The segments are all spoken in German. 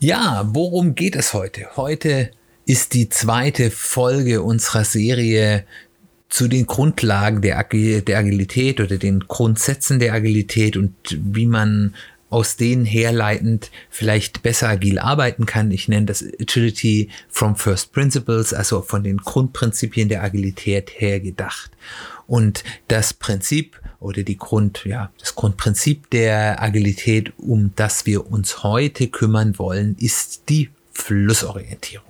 Ja, worum geht es heute? Heute ist die zweite Folge unserer Serie zu den Grundlagen der, Ag der Agilität oder den Grundsätzen der Agilität und wie man aus denen herleitend vielleicht besser agil arbeiten kann. Ich nenne das Agility from First Principles, also von den Grundprinzipien der Agilität her gedacht. Und das Prinzip oder die Grund, ja, das Grundprinzip der Agilität, um das wir uns heute kümmern wollen, ist die Flussorientierung.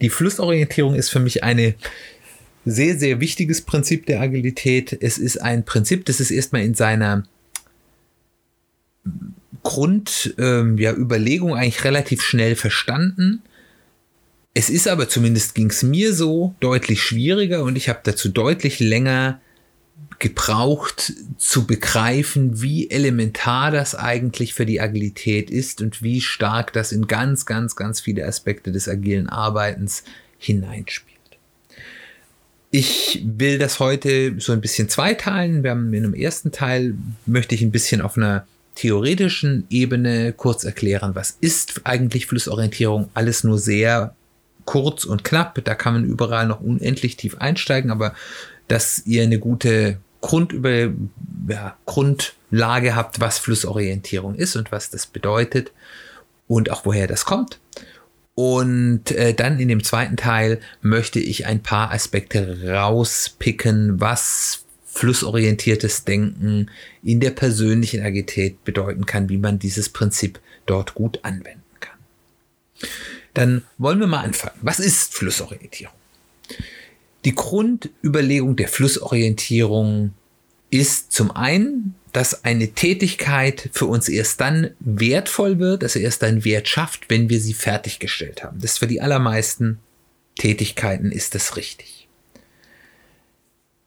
Die Flussorientierung ist für mich eine sehr, sehr wichtiges Prinzip der Agilität. Es ist ein Prinzip, das ist erstmal in seiner Grundüberlegung ähm, ja, Überlegung eigentlich relativ schnell verstanden. Es ist aber, zumindest ging es mir so, deutlich schwieriger und ich habe dazu deutlich länger gebraucht zu begreifen, wie elementar das eigentlich für die Agilität ist und wie stark das in ganz, ganz, ganz viele Aspekte des agilen Arbeitens hineinspielt. Ich will das heute so ein bisschen zweiteilen. Wir haben in einem ersten Teil möchte ich ein bisschen auf einer theoretischen Ebene kurz erklären, was ist eigentlich Flussorientierung. Alles nur sehr kurz und knapp. Da kann man überall noch unendlich tief einsteigen, aber dass ihr eine gute Grundüber, ja, Grundlage habt, was Flussorientierung ist und was das bedeutet und auch woher das kommt. Und äh, dann in dem zweiten Teil möchte ich ein paar Aspekte rauspicken, was flussorientiertes Denken in der persönlichen Agilität bedeuten kann, wie man dieses Prinzip dort gut anwenden kann. Dann wollen wir mal anfangen. Was ist Flussorientierung? Die Grundüberlegung der Flussorientierung ist zum einen, dass eine Tätigkeit für uns erst dann wertvoll wird, also erst einen Wert schafft, wenn wir sie fertiggestellt haben. Das ist für die allermeisten Tätigkeiten ist das richtig.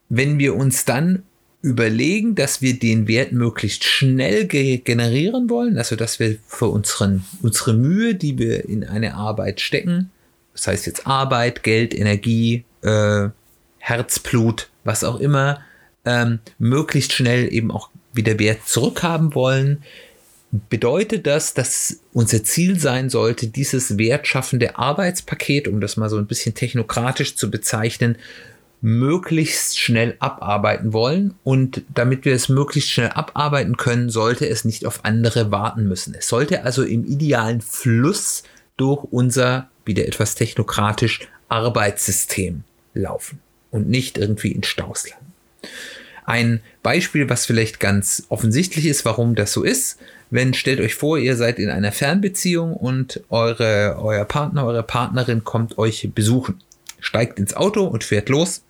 Wenn wir uns dann überlegen, dass wir den Wert möglichst schnell ge generieren wollen, also dass wir für unseren, unsere Mühe, die wir in eine Arbeit stecken, das heißt jetzt Arbeit, Geld, Energie, äh, Herzblut, was auch immer, ähm, möglichst schnell eben auch wieder Wert zurückhaben wollen, bedeutet das, dass unser Ziel sein sollte, dieses wertschaffende Arbeitspaket, um das mal so ein bisschen technokratisch zu bezeichnen, möglichst schnell abarbeiten wollen. Und damit wir es möglichst schnell abarbeiten können, sollte es nicht auf andere warten müssen. Es sollte also im idealen Fluss durch unser, wieder etwas technokratisch, Arbeitssystem laufen und nicht irgendwie in Staus landen. Ein Beispiel, was vielleicht ganz offensichtlich ist, warum das so ist, wenn stellt euch vor, ihr seid in einer Fernbeziehung und eure, euer Partner, eure Partnerin kommt euch besuchen, steigt ins Auto und fährt los.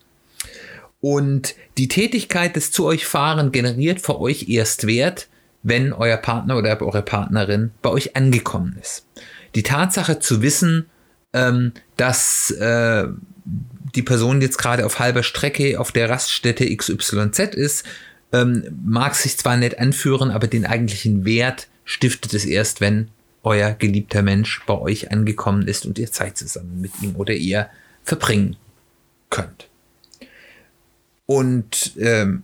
Und die Tätigkeit des zu euch fahren generiert für euch erst Wert, wenn euer Partner oder eure Partnerin bei euch angekommen ist. Die Tatsache zu wissen, ähm, dass äh, die Person jetzt gerade auf halber Strecke auf der Raststätte XYZ ist, ähm, mag sich zwar nett anführen, aber den eigentlichen Wert stiftet es erst, wenn euer geliebter Mensch bei euch angekommen ist und ihr Zeit zusammen mit ihm oder ihr verbringen könnt. Und ähm,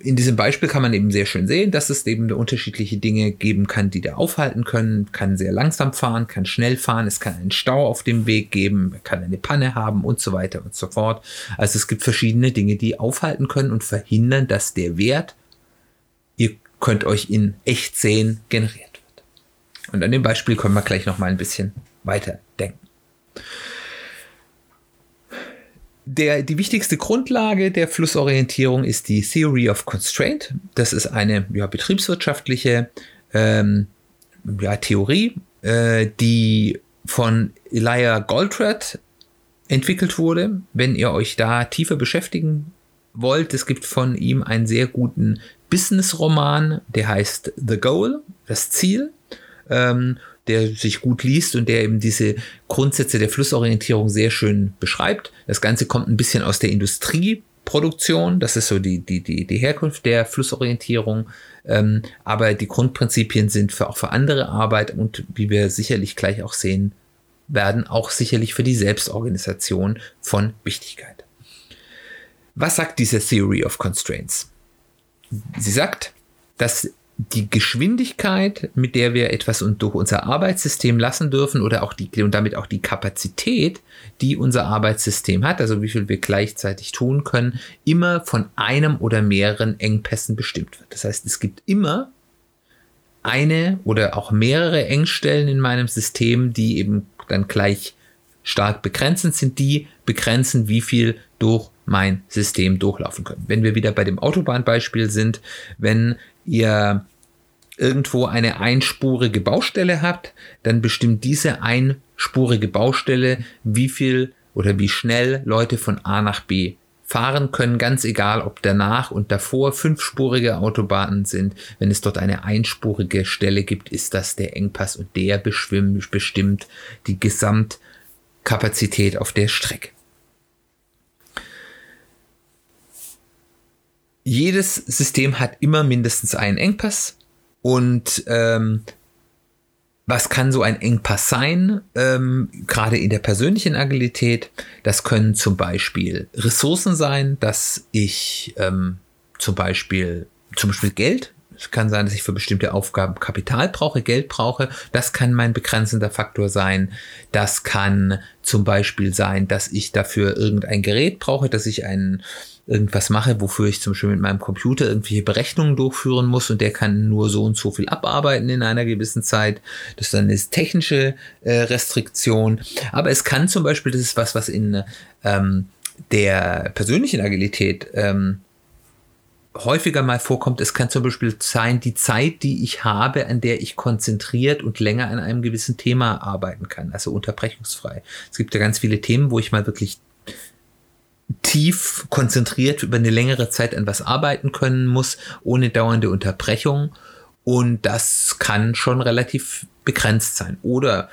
in diesem Beispiel kann man eben sehr schön sehen, dass es eben unterschiedliche Dinge geben kann, die da aufhalten können. Kann sehr langsam fahren, kann schnell fahren, es kann einen Stau auf dem Weg geben, kann eine Panne haben und so weiter und so fort. Also es gibt verschiedene Dinge, die aufhalten können und verhindern, dass der Wert, ihr könnt euch in echt sehen, generiert wird. Und an dem Beispiel können wir gleich noch mal ein bisschen weiter denken der, die wichtigste Grundlage der Flussorientierung ist die Theory of Constraint. Das ist eine ja, betriebswirtschaftliche ähm, ja, Theorie, äh, die von Elijah Goldratt entwickelt wurde. Wenn ihr euch da tiefer beschäftigen wollt, es gibt von ihm einen sehr guten Business-Roman, der heißt The Goal, das Ziel. Ähm, der sich gut liest und der eben diese Grundsätze der Flussorientierung sehr schön beschreibt. Das Ganze kommt ein bisschen aus der Industrieproduktion. Das ist so die, die, die, die Herkunft der Flussorientierung. Ähm, aber die Grundprinzipien sind für, auch für andere Arbeit und wie wir sicherlich gleich auch sehen werden, auch sicherlich für die Selbstorganisation von Wichtigkeit. Was sagt diese Theory of Constraints? Sie sagt, dass die Geschwindigkeit, mit der wir etwas durch unser Arbeitssystem lassen dürfen oder auch die, und damit auch die Kapazität, die unser Arbeitssystem hat, also wie viel wir gleichzeitig tun können, immer von einem oder mehreren Engpässen bestimmt wird. Das heißt, es gibt immer eine oder auch mehrere Engstellen in meinem System, die eben dann gleich stark begrenzend sind, die begrenzen, wie viel durch mein System durchlaufen können. Wenn wir wieder bei dem Autobahnbeispiel sind, wenn ihr irgendwo eine einspurige Baustelle habt, dann bestimmt diese einspurige Baustelle, wie viel oder wie schnell Leute von A nach B fahren können, ganz egal, ob danach und davor fünfspurige Autobahnen sind. Wenn es dort eine einspurige Stelle gibt, ist das der Engpass und der bestimmt die Gesamtkapazität auf der Strecke. Jedes System hat immer mindestens einen Engpass und ähm, was kann so ein Engpass sein, ähm, gerade in der persönlichen Agilität? Das können zum Beispiel Ressourcen sein, dass ich ähm, zum Beispiel zum Beispiel Geld. Es kann sein, dass ich für bestimmte Aufgaben Kapital brauche, Geld brauche. Das kann mein begrenzender Faktor sein. Das kann zum Beispiel sein, dass ich dafür irgendein Gerät brauche, dass ich einen irgendwas mache, wofür ich zum Beispiel mit meinem Computer irgendwelche Berechnungen durchführen muss und der kann nur so und so viel abarbeiten in einer gewissen Zeit. Das ist dann eine technische äh, Restriktion. Aber es kann zum Beispiel, das ist was, was in ähm, der persönlichen Agilität ähm, häufiger mal vorkommt, es kann zum Beispiel sein, die Zeit, die ich habe, an der ich konzentriert und länger an einem gewissen Thema arbeiten kann, also unterbrechungsfrei. Es gibt ja ganz viele Themen, wo ich mal wirklich tief konzentriert über eine längere Zeit an was arbeiten können muss, ohne dauernde Unterbrechung. Und das kann schon relativ begrenzt sein. Oder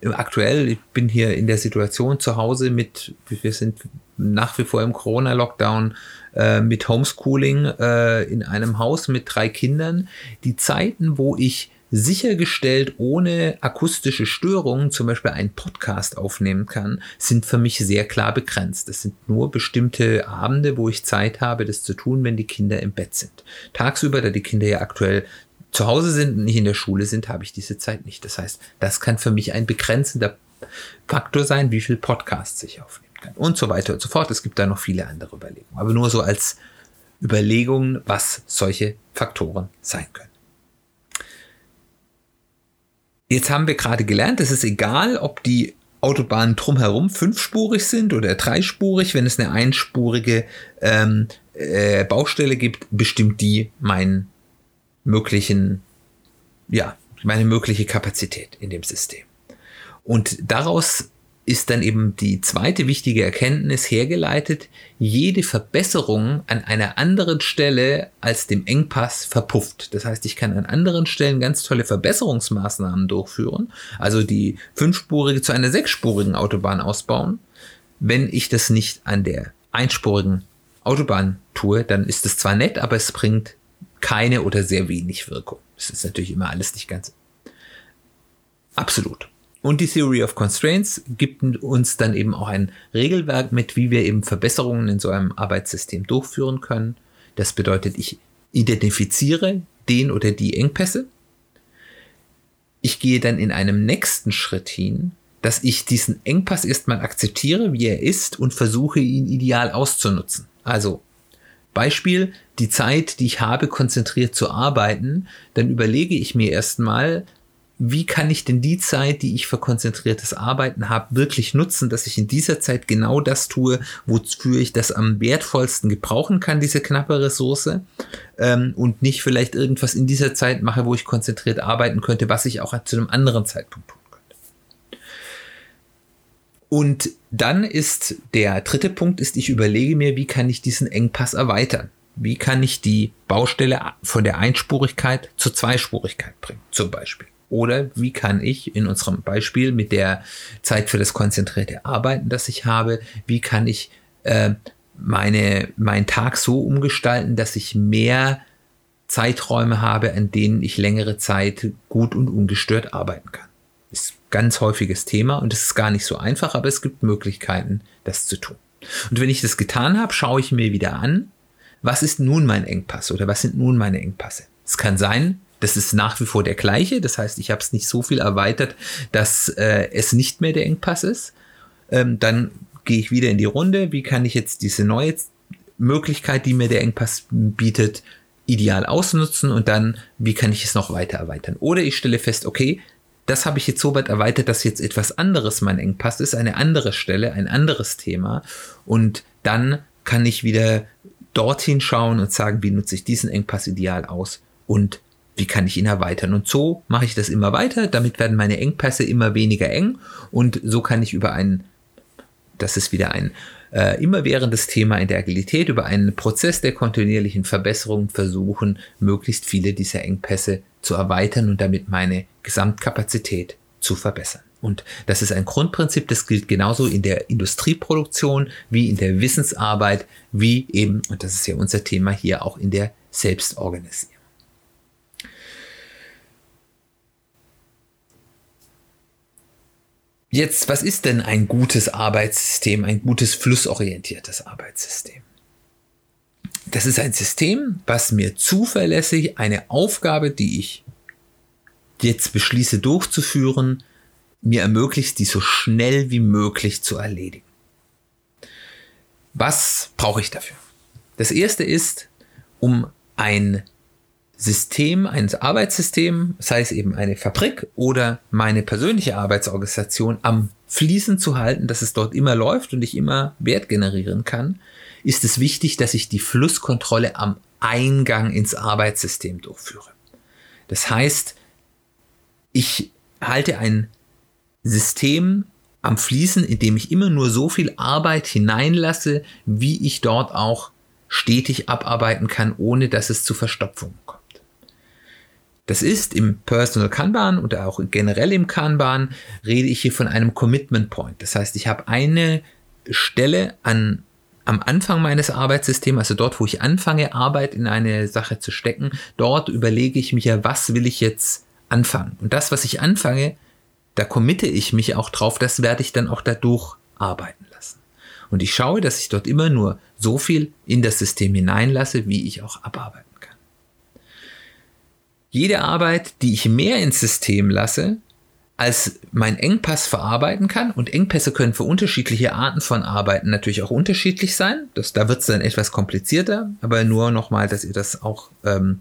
äh, aktuell, ich bin hier in der Situation zu Hause mit, wir sind nach wie vor im Corona-Lockdown äh, mit Homeschooling äh, in einem Haus mit drei Kindern. Die Zeiten, wo ich sichergestellt ohne akustische Störungen zum Beispiel einen Podcast aufnehmen kann, sind für mich sehr klar begrenzt. Es sind nur bestimmte Abende, wo ich Zeit habe, das zu tun, wenn die Kinder im Bett sind. Tagsüber, da die Kinder ja aktuell zu Hause sind und nicht in der Schule sind, habe ich diese Zeit nicht. Das heißt, das kann für mich ein begrenzender Faktor sein, wie viel Podcasts ich aufnehmen kann und so weiter und so fort. Es gibt da noch viele andere Überlegungen, aber nur so als Überlegungen, was solche Faktoren sein können. Jetzt haben wir gerade gelernt, es ist egal, ob die Autobahnen drumherum fünfspurig sind oder dreispurig. Wenn es eine einspurige ähm, äh, Baustelle gibt, bestimmt die meinen möglichen, ja, meine mögliche Kapazität in dem System. Und daraus ist dann eben die zweite wichtige Erkenntnis hergeleitet, jede Verbesserung an einer anderen Stelle als dem Engpass verpufft. Das heißt, ich kann an anderen Stellen ganz tolle Verbesserungsmaßnahmen durchführen, also die fünfspurige zu einer sechsspurigen Autobahn ausbauen. Wenn ich das nicht an der einspurigen Autobahn tue, dann ist es zwar nett, aber es bringt keine oder sehr wenig Wirkung. Das ist natürlich immer alles nicht ganz absolut. Und die Theory of Constraints gibt uns dann eben auch ein Regelwerk mit, wie wir eben Verbesserungen in so einem Arbeitssystem durchführen können. Das bedeutet, ich identifiziere den oder die Engpässe. Ich gehe dann in einem nächsten Schritt hin, dass ich diesen Engpass erstmal akzeptiere, wie er ist und versuche ihn ideal auszunutzen. Also Beispiel, die Zeit, die ich habe, konzentriert zu arbeiten, dann überlege ich mir erstmal, wie kann ich denn die Zeit, die ich für konzentriertes Arbeiten habe, wirklich nutzen, dass ich in dieser Zeit genau das tue, wofür ich das am wertvollsten gebrauchen kann, diese knappe Ressource, ähm, und nicht vielleicht irgendwas in dieser Zeit mache, wo ich konzentriert arbeiten könnte, was ich auch zu einem anderen Zeitpunkt tun könnte. Und dann ist der dritte Punkt, ist, ich überlege mir, wie kann ich diesen Engpass erweitern? Wie kann ich die Baustelle von der Einspurigkeit zur Zweispurigkeit bringen, zum Beispiel? Oder wie kann ich in unserem Beispiel mit der Zeit für das konzentrierte Arbeiten, das ich habe, wie kann ich äh, meine, meinen Tag so umgestalten, dass ich mehr Zeiträume habe, an denen ich längere Zeit gut und ungestört arbeiten kann. Ist ein ganz häufiges Thema und es ist gar nicht so einfach, aber es gibt Möglichkeiten, das zu tun. Und wenn ich das getan habe, schaue ich mir wieder an, was ist nun mein Engpass oder was sind nun meine Engpasse. Es kann sein, das ist nach wie vor der gleiche, das heißt, ich habe es nicht so viel erweitert, dass äh, es nicht mehr der Engpass ist. Ähm, dann gehe ich wieder in die Runde. Wie kann ich jetzt diese neue Möglichkeit, die mir der Engpass bietet, ideal ausnutzen und dann, wie kann ich es noch weiter erweitern? Oder ich stelle fest, okay, das habe ich jetzt so weit erweitert, dass jetzt etwas anderes mein Engpass ist, eine andere Stelle, ein anderes Thema. Und dann kann ich wieder dorthin schauen und sagen, wie nutze ich diesen Engpass ideal aus und wie kann ich ihn erweitern. Und so mache ich das immer weiter. Damit werden meine Engpässe immer weniger eng und so kann ich über einen das ist wieder ein äh, immerwährendes Thema in der Agilität, über einen Prozess der kontinuierlichen Verbesserung versuchen, möglichst viele dieser Engpässe zu erweitern und damit meine Gesamtkapazität zu verbessern. Und das ist ein Grundprinzip, das gilt genauso in der Industrieproduktion wie in der Wissensarbeit, wie eben, und das ist ja unser Thema hier, auch in der Selbstorganisierung. Jetzt, was ist denn ein gutes Arbeitssystem, ein gutes flussorientiertes Arbeitssystem? Das ist ein System, was mir zuverlässig eine Aufgabe, die ich jetzt beschließe durchzuführen, mir ermöglicht, die so schnell wie möglich zu erledigen. Was brauche ich dafür? Das erste ist, um ein System, ein Arbeitssystem, sei es eben eine Fabrik oder meine persönliche Arbeitsorganisation am Fließen zu halten, dass es dort immer läuft und ich immer Wert generieren kann, ist es wichtig, dass ich die Flusskontrolle am Eingang ins Arbeitssystem durchführe. Das heißt, ich halte ein System am Fließen, indem ich immer nur so viel Arbeit hineinlasse, wie ich dort auch stetig abarbeiten kann, ohne dass es zu Verstopfungen kommt. Das ist im Personal Kanban oder auch generell im Kanban rede ich hier von einem Commitment Point. Das heißt, ich habe eine Stelle an, am Anfang meines Arbeitssystems, also dort, wo ich anfange, Arbeit in eine Sache zu stecken, dort überlege ich mich ja, was will ich jetzt anfangen? Und das, was ich anfange, da committe ich mich auch drauf, das werde ich dann auch dadurch arbeiten lassen. Und ich schaue, dass ich dort immer nur so viel in das System hineinlasse, wie ich auch abarbeite jede Arbeit, die ich mehr ins System lasse, als mein Engpass verarbeiten kann. Und Engpässe können für unterschiedliche Arten von Arbeiten natürlich auch unterschiedlich sein. Das, da wird es dann etwas komplizierter, aber nur nochmal, dass ihr das auch ähm,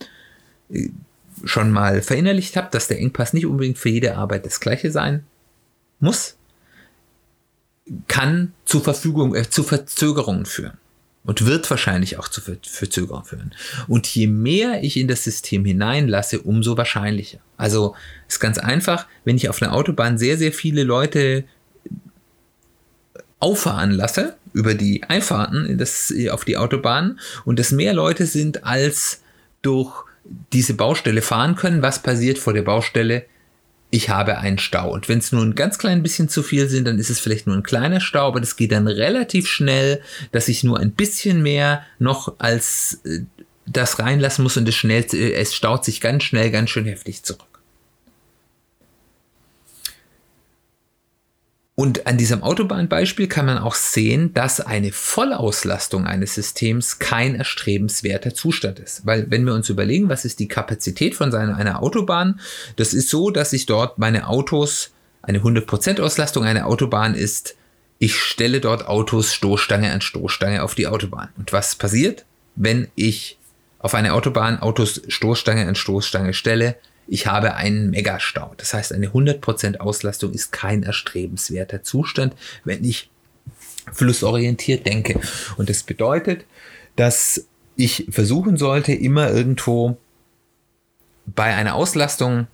schon mal verinnerlicht habt, dass der Engpass nicht unbedingt für jede Arbeit das gleiche sein muss, kann zu Verfügung, äh, zu Verzögerungen führen und wird wahrscheinlich auch zu Verzögerungen führen. Und je mehr ich in das System hineinlasse, umso wahrscheinlicher. Also ist ganz einfach, wenn ich auf einer Autobahn sehr, sehr viele Leute auffahren lasse über die Einfahrten das, auf die Autobahn und es mehr Leute sind, als durch diese Baustelle fahren können, was passiert vor der Baustelle? Ich habe einen Stau. Und wenn es nur ein ganz klein bisschen zu viel sind, dann ist es vielleicht nur ein kleiner Stau, aber das geht dann relativ schnell, dass ich nur ein bisschen mehr noch als äh, das reinlassen muss und es, schnell, äh, es staut sich ganz schnell, ganz schön heftig zurück. Und an diesem Autobahnbeispiel kann man auch sehen, dass eine Vollauslastung eines Systems kein erstrebenswerter Zustand ist. Weil wenn wir uns überlegen, was ist die Kapazität von seiner, einer Autobahn, das ist so, dass ich dort meine Autos, eine 100% Auslastung einer Autobahn ist, ich stelle dort Autos Stoßstange an Stoßstange auf die Autobahn. Und was passiert, wenn ich auf eine Autobahn Autos Stoßstange an Stoßstange stelle? Ich habe einen Megastau. Das heißt, eine 100% Auslastung ist kein erstrebenswerter Zustand, wenn ich flussorientiert denke. Und das bedeutet, dass ich versuchen sollte, immer irgendwo bei einer Auslastung,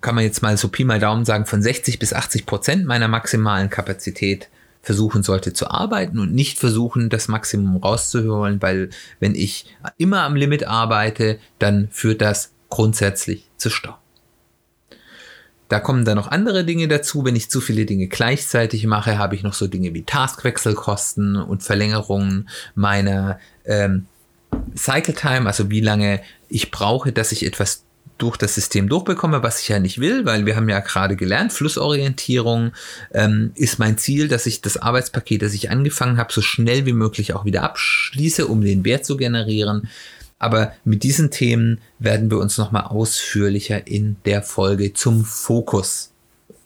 kann man jetzt mal so Pi mal Daumen sagen, von 60 bis 80 Prozent meiner maximalen Kapazität versuchen sollte zu arbeiten und nicht versuchen, das Maximum rauszuholen, weil wenn ich immer am Limit arbeite, dann führt das grundsätzlich zu Stau. Da kommen dann noch andere Dinge dazu. Wenn ich zu viele Dinge gleichzeitig mache, habe ich noch so Dinge wie Taskwechselkosten und Verlängerungen meiner ähm, Cycle Time, also wie lange ich brauche, dass ich etwas durch das System durchbekomme, was ich ja nicht will, weil wir haben ja gerade gelernt, Flussorientierung ähm, ist mein Ziel, dass ich das Arbeitspaket, das ich angefangen habe, so schnell wie möglich auch wieder abschließe, um den Wert zu generieren. Aber mit diesen Themen werden wir uns nochmal ausführlicher in der Folge zum Fokus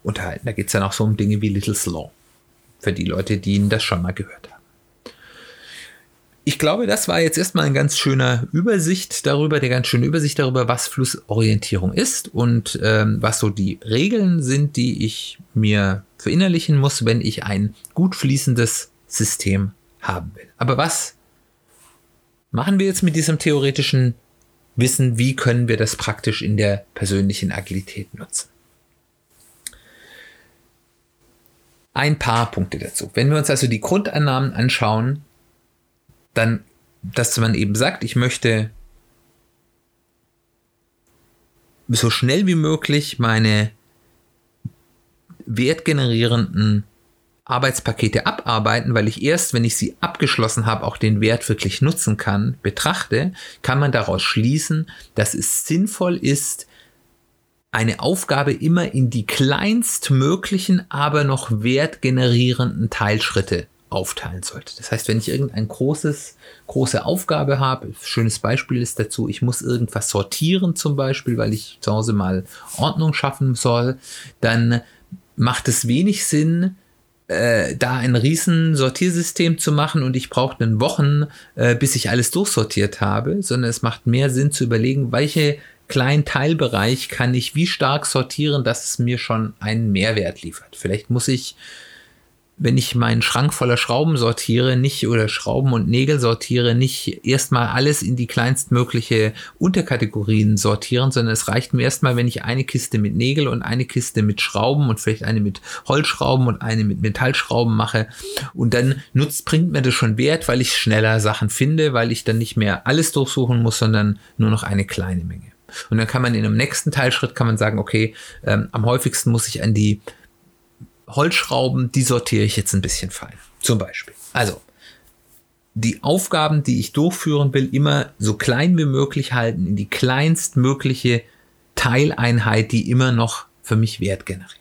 unterhalten. Da geht es dann auch so um Dinge wie Little Slow. Für die Leute, die Ihnen das schon mal gehört haben ich glaube, das war jetzt erstmal eine ganz schöne Übersicht darüber, eine ganz schöne Übersicht darüber, was Flussorientierung ist und ähm, was so die Regeln sind, die ich mir verinnerlichen muss, wenn ich ein gut fließendes System haben will. Aber was machen wir jetzt mit diesem theoretischen Wissen? Wie können wir das praktisch in der persönlichen Agilität nutzen? Ein paar Punkte dazu. Wenn wir uns also die Grundannahmen anschauen, dann, dass man eben sagt, ich möchte so schnell wie möglich meine wertgenerierenden Arbeitspakete abarbeiten, weil ich erst, wenn ich sie abgeschlossen habe, auch den Wert wirklich nutzen kann, betrachte, kann man daraus schließen, dass es sinnvoll ist, eine Aufgabe immer in die kleinstmöglichen, aber noch wertgenerierenden Teilschritte aufteilen sollte. Das heißt, wenn ich irgendein großes, große Aufgabe habe, schönes Beispiel ist dazu, ich muss irgendwas sortieren zum Beispiel, weil ich zu Hause mal Ordnung schaffen soll, dann macht es wenig Sinn, äh, da ein riesen Sortiersystem zu machen und ich brauche dann Wochen, äh, bis ich alles durchsortiert habe, sondern es macht mehr Sinn zu überlegen, welche kleinen Teilbereich kann ich wie stark sortieren, dass es mir schon einen Mehrwert liefert. Vielleicht muss ich wenn ich meinen Schrank voller Schrauben sortiere, nicht oder Schrauben und Nägel sortiere, nicht erstmal alles in die kleinstmögliche Unterkategorien sortieren, sondern es reicht mir erstmal, wenn ich eine Kiste mit Nägel und eine Kiste mit Schrauben und vielleicht eine mit Holzschrauben und eine mit Metallschrauben mache. Und dann nutzt, bringt mir das schon Wert, weil ich schneller Sachen finde, weil ich dann nicht mehr alles durchsuchen muss, sondern nur noch eine kleine Menge. Und dann kann man in einem nächsten Teilschritt kann man sagen, okay, ähm, am häufigsten muss ich an die Holzschrauben, die sortiere ich jetzt ein bisschen fein. Zum Beispiel. Also, die Aufgaben, die ich durchführen will, immer so klein wie möglich halten, in die kleinstmögliche Teileinheit, die immer noch für mich Wert generiert.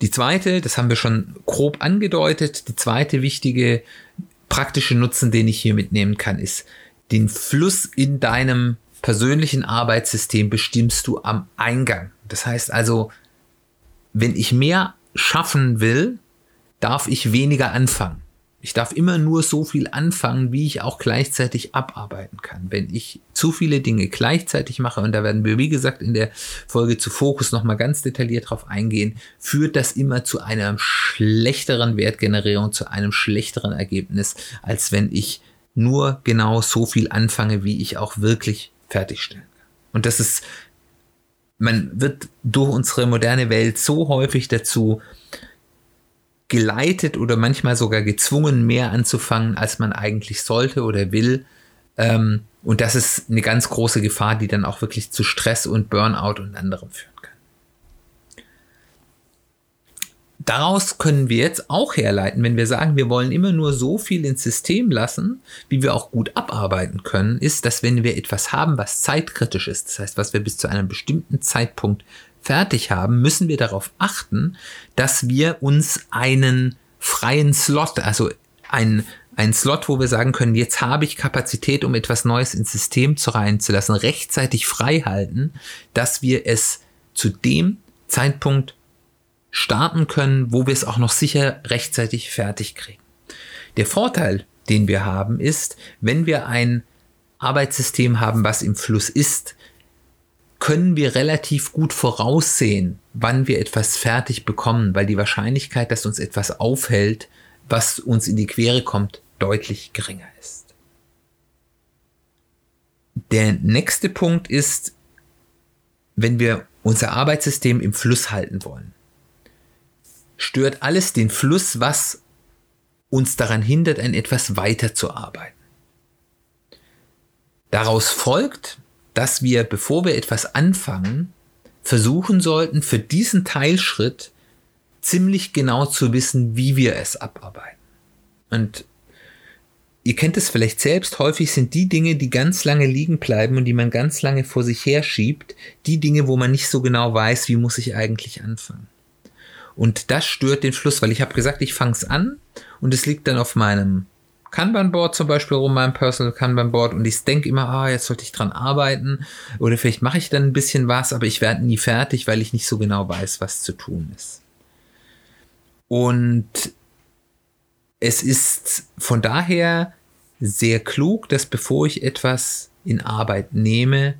Die zweite, das haben wir schon grob angedeutet, die zweite wichtige praktische Nutzen, den ich hier mitnehmen kann, ist, den Fluss in deinem persönlichen Arbeitssystem bestimmst du am Eingang. Das heißt also, wenn ich mehr schaffen will, darf ich weniger anfangen. Ich darf immer nur so viel anfangen, wie ich auch gleichzeitig abarbeiten kann. Wenn ich zu viele Dinge gleichzeitig mache, und da werden wir, wie gesagt, in der Folge zu Fokus nochmal ganz detailliert drauf eingehen, führt das immer zu einer schlechteren Wertgenerierung, zu einem schlechteren Ergebnis, als wenn ich nur genau so viel anfange, wie ich auch wirklich fertigstellen kann. Und das ist man wird durch unsere moderne Welt so häufig dazu geleitet oder manchmal sogar gezwungen, mehr anzufangen, als man eigentlich sollte oder will. Ähm, und das ist eine ganz große Gefahr, die dann auch wirklich zu Stress und Burnout und anderem führt. Daraus können wir jetzt auch herleiten, wenn wir sagen, wir wollen immer nur so viel ins System lassen, wie wir auch gut abarbeiten können, ist, dass wenn wir etwas haben, was zeitkritisch ist, das heißt, was wir bis zu einem bestimmten Zeitpunkt fertig haben, müssen wir darauf achten, dass wir uns einen freien Slot, also ein, ein Slot, wo wir sagen können, jetzt habe ich Kapazität, um etwas Neues ins System zu reinzulassen, rechtzeitig frei halten, dass wir es zu dem Zeitpunkt starten können, wo wir es auch noch sicher rechtzeitig fertig kriegen. Der Vorteil, den wir haben, ist, wenn wir ein Arbeitssystem haben, was im Fluss ist, können wir relativ gut voraussehen, wann wir etwas fertig bekommen, weil die Wahrscheinlichkeit, dass uns etwas aufhält, was uns in die Quere kommt, deutlich geringer ist. Der nächste Punkt ist, wenn wir unser Arbeitssystem im Fluss halten wollen stört alles den Fluss, was uns daran hindert, an etwas weiterzuarbeiten. Daraus folgt, dass wir, bevor wir etwas anfangen, versuchen sollten, für diesen Teilschritt ziemlich genau zu wissen, wie wir es abarbeiten. Und ihr kennt es vielleicht selbst, häufig sind die Dinge, die ganz lange liegen bleiben und die man ganz lange vor sich her schiebt, die Dinge, wo man nicht so genau weiß, wie muss ich eigentlich anfangen. Und das stört den Fluss, weil ich habe gesagt, ich fange es an und es liegt dann auf meinem Kanban-Board zum Beispiel rum, meinem Personal Kanban-Board und ich denke immer, ah, jetzt sollte ich dran arbeiten oder vielleicht mache ich dann ein bisschen was, aber ich werde nie fertig, weil ich nicht so genau weiß, was zu tun ist. Und es ist von daher sehr klug, dass bevor ich etwas in Arbeit nehme,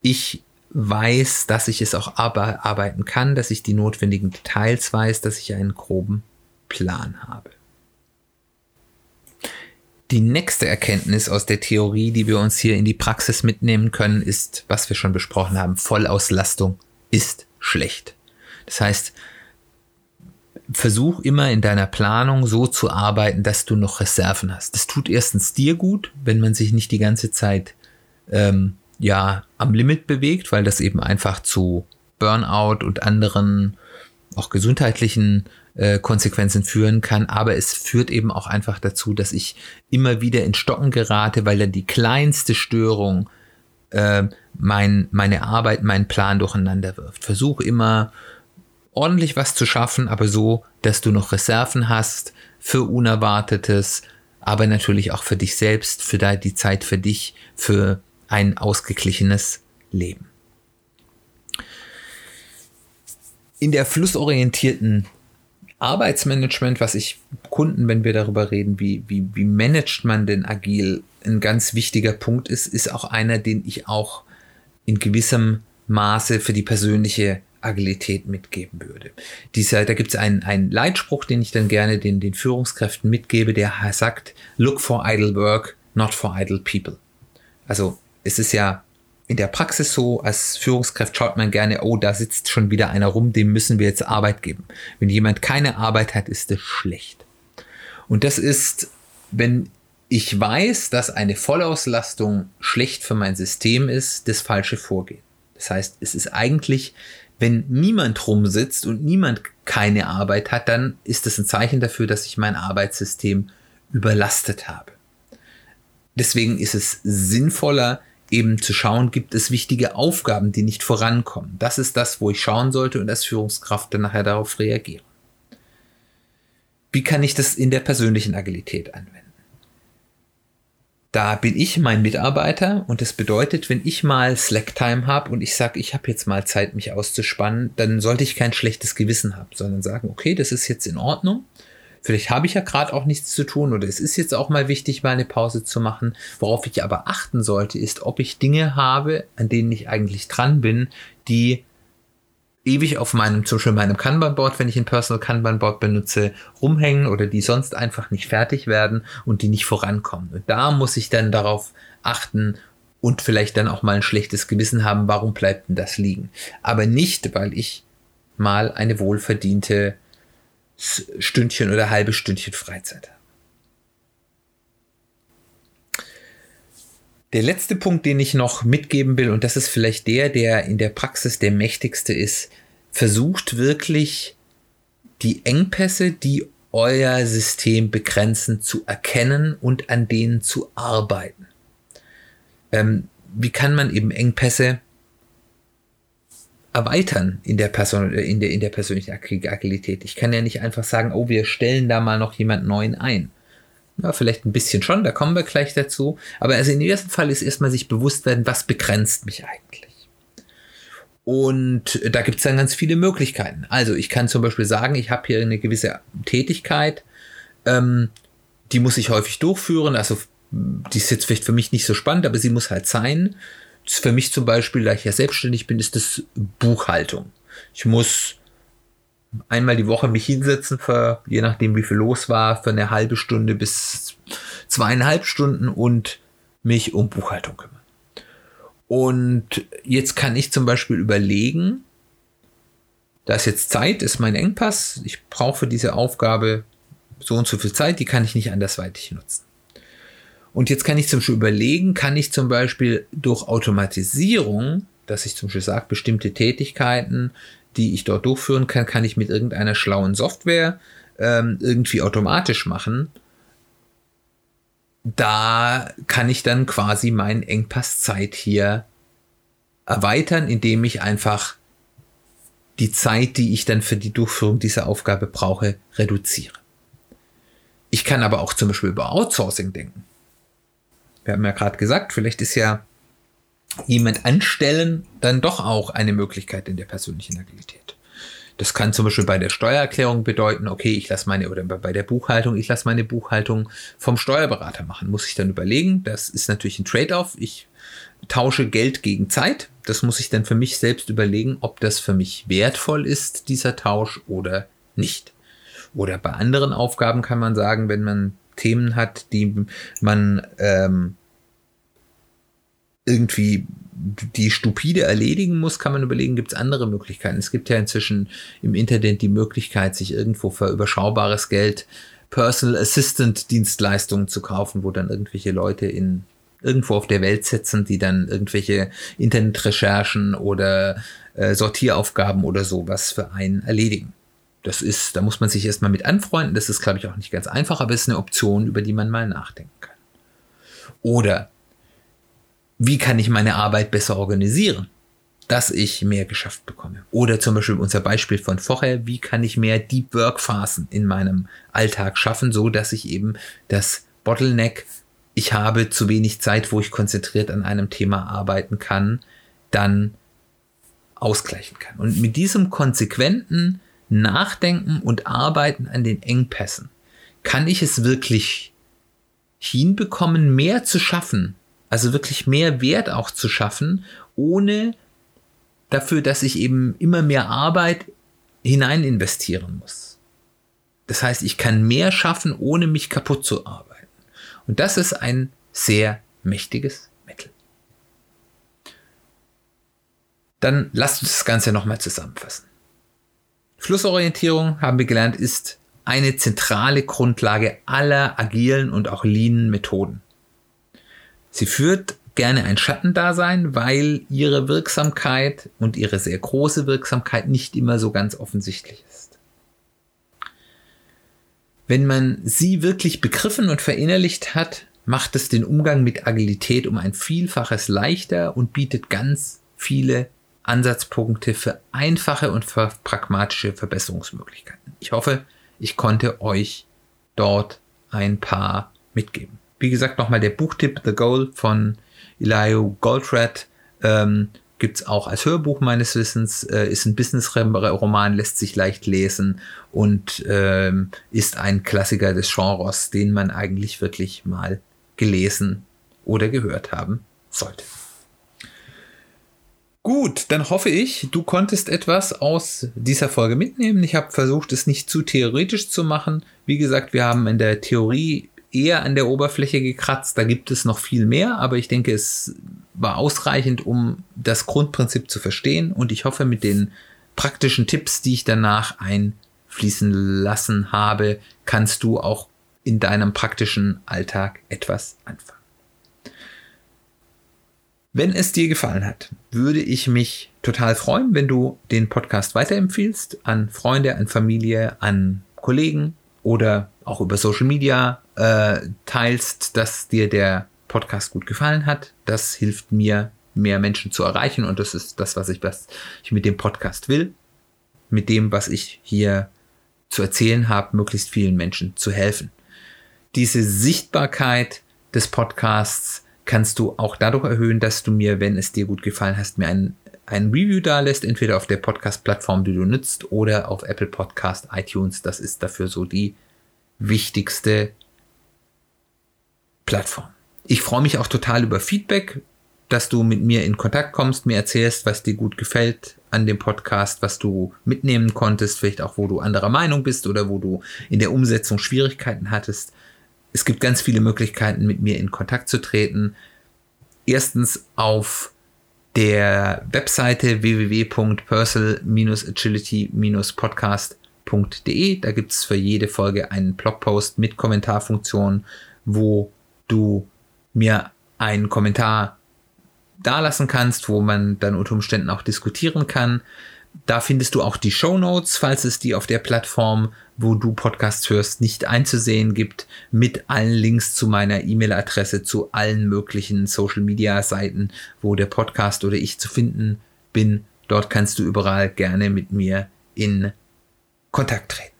ich weiß, dass ich es auch arbeiten kann, dass ich die notwendigen Details weiß, dass ich einen groben Plan habe. Die nächste Erkenntnis aus der Theorie, die wir uns hier in die Praxis mitnehmen können, ist, was wir schon besprochen haben, Vollauslastung ist schlecht. Das heißt, versuch immer in deiner Planung so zu arbeiten, dass du noch Reserven hast. Das tut erstens dir gut, wenn man sich nicht die ganze Zeit ähm, ja am Limit bewegt, weil das eben einfach zu Burnout und anderen auch gesundheitlichen äh, Konsequenzen führen kann, aber es führt eben auch einfach dazu, dass ich immer wieder in Stocken gerate, weil dann die kleinste Störung äh, mein, meine Arbeit, meinen Plan durcheinander wirft. Versuche immer ordentlich was zu schaffen, aber so, dass du noch Reserven hast für Unerwartetes, aber natürlich auch für dich selbst, für die Zeit für dich, für ein ausgeglichenes Leben. In der flussorientierten Arbeitsmanagement, was ich Kunden, wenn wir darüber reden, wie, wie, wie managt man denn agil, ein ganz wichtiger Punkt ist, ist auch einer, den ich auch in gewissem Maße für die persönliche Agilität mitgeben würde. Dieser, da gibt es einen, einen Leitspruch, den ich dann gerne den, den Führungskräften mitgebe, der sagt, look for idle work, not for idle people. Also es ist ja in der Praxis so, als Führungskraft schaut man gerne, oh, da sitzt schon wieder einer rum, dem müssen wir jetzt Arbeit geben. Wenn jemand keine Arbeit hat, ist das schlecht. Und das ist, wenn ich weiß, dass eine Vollauslastung schlecht für mein System ist, das falsche Vorgehen. Das heißt, es ist eigentlich, wenn niemand rumsitzt und niemand keine Arbeit hat, dann ist das ein Zeichen dafür, dass ich mein Arbeitssystem überlastet habe. Deswegen ist es sinnvoller, eben zu schauen, gibt es wichtige Aufgaben, die nicht vorankommen. Das ist das, wo ich schauen sollte und als Führungskraft dann nachher darauf reagiere. Wie kann ich das in der persönlichen Agilität anwenden? Da bin ich mein Mitarbeiter und das bedeutet, wenn ich mal Slacktime habe und ich sage, ich habe jetzt mal Zeit, mich auszuspannen, dann sollte ich kein schlechtes Gewissen haben, sondern sagen, okay, das ist jetzt in Ordnung. Vielleicht habe ich ja gerade auch nichts zu tun oder es ist jetzt auch mal wichtig, mal eine Pause zu machen. Worauf ich aber achten sollte, ist, ob ich Dinge habe, an denen ich eigentlich dran bin, die ewig auf meinem, zum Beispiel meinem Kanban-Board, wenn ich ein Personal Kanban-Board benutze, rumhängen oder die sonst einfach nicht fertig werden und die nicht vorankommen. Und da muss ich dann darauf achten und vielleicht dann auch mal ein schlechtes Gewissen haben, warum bleibt denn das liegen? Aber nicht, weil ich mal eine wohlverdiente Stündchen oder halbe Stündchen Freizeit haben. Der letzte Punkt, den ich noch mitgeben will, und das ist vielleicht der, der in der Praxis der mächtigste ist, versucht wirklich die Engpässe, die euer System begrenzen, zu erkennen und an denen zu arbeiten. Ähm, wie kann man eben Engpässe erweitern in der, Person, äh, in der, in der persönlichen Agilität. Ich kann ja nicht einfach sagen, oh, wir stellen da mal noch jemand Neuen ein. Ja, vielleicht ein bisschen schon, da kommen wir gleich dazu. Aber also in ersten Fall ist erstmal sich bewusst werden, was begrenzt mich eigentlich. Und da gibt es dann ganz viele Möglichkeiten. Also ich kann zum Beispiel sagen, ich habe hier eine gewisse Tätigkeit, ähm, die muss ich häufig durchführen. Also die ist jetzt vielleicht für mich nicht so spannend, aber sie muss halt sein für mich zum Beispiel, da ich ja selbstständig bin, ist das Buchhaltung. Ich muss einmal die Woche mich hinsetzen für, je nachdem wie viel los war, für eine halbe Stunde bis zweieinhalb Stunden und mich um Buchhaltung kümmern. Und jetzt kann ich zum Beispiel überlegen, da ist jetzt Zeit, ist mein Engpass. Ich brauche für diese Aufgabe so und so viel Zeit, die kann ich nicht andersweitig nutzen. Und jetzt kann ich zum Beispiel überlegen, kann ich zum Beispiel durch Automatisierung dass ich zum Beispiel sage, bestimmte Tätigkeiten, die ich dort durchführen kann, kann ich mit irgendeiner schlauen Software ähm, irgendwie automatisch machen. Da kann ich dann quasi meinen Engpasszeit hier erweitern, indem ich einfach die Zeit, die ich dann für die Durchführung dieser Aufgabe brauche, reduziere. Ich kann aber auch zum Beispiel über Outsourcing denken. Wir haben ja gerade gesagt, vielleicht ist ja jemand anstellen dann doch auch eine Möglichkeit in der persönlichen Agilität. Das kann zum Beispiel bei der Steuererklärung bedeuten, okay, ich lasse meine, oder bei der Buchhaltung, ich lasse meine Buchhaltung vom Steuerberater machen. Muss ich dann überlegen, das ist natürlich ein Trade-off. Ich tausche Geld gegen Zeit. Das muss ich dann für mich selbst überlegen, ob das für mich wertvoll ist, dieser Tausch oder nicht. Oder bei anderen Aufgaben kann man sagen, wenn man Themen hat, die man ähm, irgendwie die stupide erledigen muss, kann man überlegen, gibt es andere Möglichkeiten. Es gibt ja inzwischen im Internet die Möglichkeit, sich irgendwo für überschaubares Geld Personal Assistant Dienstleistungen zu kaufen, wo dann irgendwelche Leute in irgendwo auf der Welt sitzen, die dann irgendwelche Internetrecherchen oder äh, Sortieraufgaben oder sowas für einen erledigen. Das ist, da muss man sich erstmal mit anfreunden. Das ist, glaube ich, auch nicht ganz einfach, aber es ist eine Option, über die man mal nachdenken kann. Oder wie kann ich meine Arbeit besser organisieren, dass ich mehr geschafft bekomme. Oder zum Beispiel unser Beispiel von vorher, wie kann ich mehr Deep Work Phasen in meinem Alltag schaffen, so dass ich eben das Bottleneck, ich habe zu wenig Zeit, wo ich konzentriert an einem Thema arbeiten kann, dann ausgleichen kann. Und mit diesem konsequenten Nachdenken und Arbeiten an den Engpässen kann ich es wirklich hinbekommen, mehr zu schaffen, also wirklich mehr Wert auch zu schaffen, ohne dafür, dass ich eben immer mehr Arbeit hinein investieren muss. Das heißt, ich kann mehr schaffen, ohne mich kaputt zu arbeiten. Und das ist ein sehr mächtiges Mittel. Dann lasst uns das Ganze nochmal zusammenfassen. Flussorientierung, haben wir gelernt, ist eine zentrale Grundlage aller agilen und auch leanen Methoden. Sie führt gerne ein Schattendasein, weil ihre Wirksamkeit und ihre sehr große Wirksamkeit nicht immer so ganz offensichtlich ist. Wenn man sie wirklich begriffen und verinnerlicht hat, macht es den Umgang mit Agilität um ein Vielfaches leichter und bietet ganz viele Ansatzpunkte für einfache und für pragmatische Verbesserungsmöglichkeiten. Ich hoffe, ich konnte euch dort ein paar mitgeben. Wie gesagt, nochmal der Buchtipp The Goal von Elihu Goldratt. Ähm, gibt es auch als Hörbuch meines Wissens, äh, ist ein Business-Roman, lässt sich leicht lesen und ähm, ist ein Klassiker des Genres, den man eigentlich wirklich mal gelesen oder gehört haben sollte. Gut, dann hoffe ich, du konntest etwas aus dieser Folge mitnehmen. Ich habe versucht, es nicht zu theoretisch zu machen. Wie gesagt, wir haben in der Theorie eher an der Oberfläche gekratzt. Da gibt es noch viel mehr, aber ich denke, es war ausreichend, um das Grundprinzip zu verstehen. Und ich hoffe, mit den praktischen Tipps, die ich danach einfließen lassen habe, kannst du auch in deinem praktischen Alltag etwas anfangen. Wenn es dir gefallen hat, würde ich mich total freuen, wenn du den Podcast weiterempfiehlst an Freunde, an Familie, an Kollegen oder auch über Social Media äh, teilst, dass dir der Podcast gut gefallen hat. Das hilft mir, mehr Menschen zu erreichen und das ist das, was ich, was ich mit dem Podcast will. Mit dem, was ich hier zu erzählen habe, möglichst vielen Menschen zu helfen. Diese Sichtbarkeit des Podcasts kannst du auch dadurch erhöhen, dass du mir, wenn es dir gut gefallen hast, mir ein, ein Review da lässt, entweder auf der Podcast-Plattform, die du nutzt, oder auf Apple Podcast, iTunes. Das ist dafür so die wichtigste Plattform. Ich freue mich auch total über Feedback, dass du mit mir in Kontakt kommst, mir erzählst, was dir gut gefällt an dem Podcast, was du mitnehmen konntest, vielleicht auch, wo du anderer Meinung bist oder wo du in der Umsetzung Schwierigkeiten hattest. Es gibt ganz viele Möglichkeiten, mit mir in Kontakt zu treten. Erstens auf der Webseite www.personal-agility-podcast.de. Da gibt es für jede Folge einen Blogpost mit Kommentarfunktion, wo du mir einen Kommentar dalassen kannst, wo man dann unter Umständen auch diskutieren kann. Da findest du auch die Show Notes, falls es die auf der Plattform, wo du Podcasts hörst, nicht einzusehen gibt, mit allen Links zu meiner E-Mail-Adresse, zu allen möglichen Social-Media-Seiten, wo der Podcast oder ich zu finden bin. Dort kannst du überall gerne mit mir in Kontakt treten.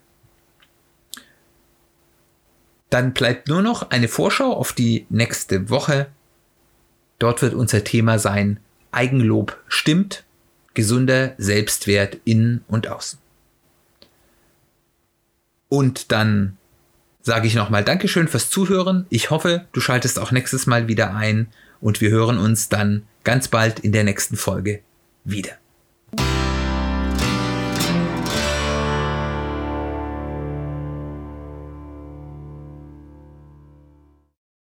Dann bleibt nur noch eine Vorschau auf die nächste Woche. Dort wird unser Thema sein Eigenlob stimmt gesunder Selbstwert innen und außen. Und dann sage ich nochmal Dankeschön fürs Zuhören. Ich hoffe, du schaltest auch nächstes Mal wieder ein und wir hören uns dann ganz bald in der nächsten Folge wieder.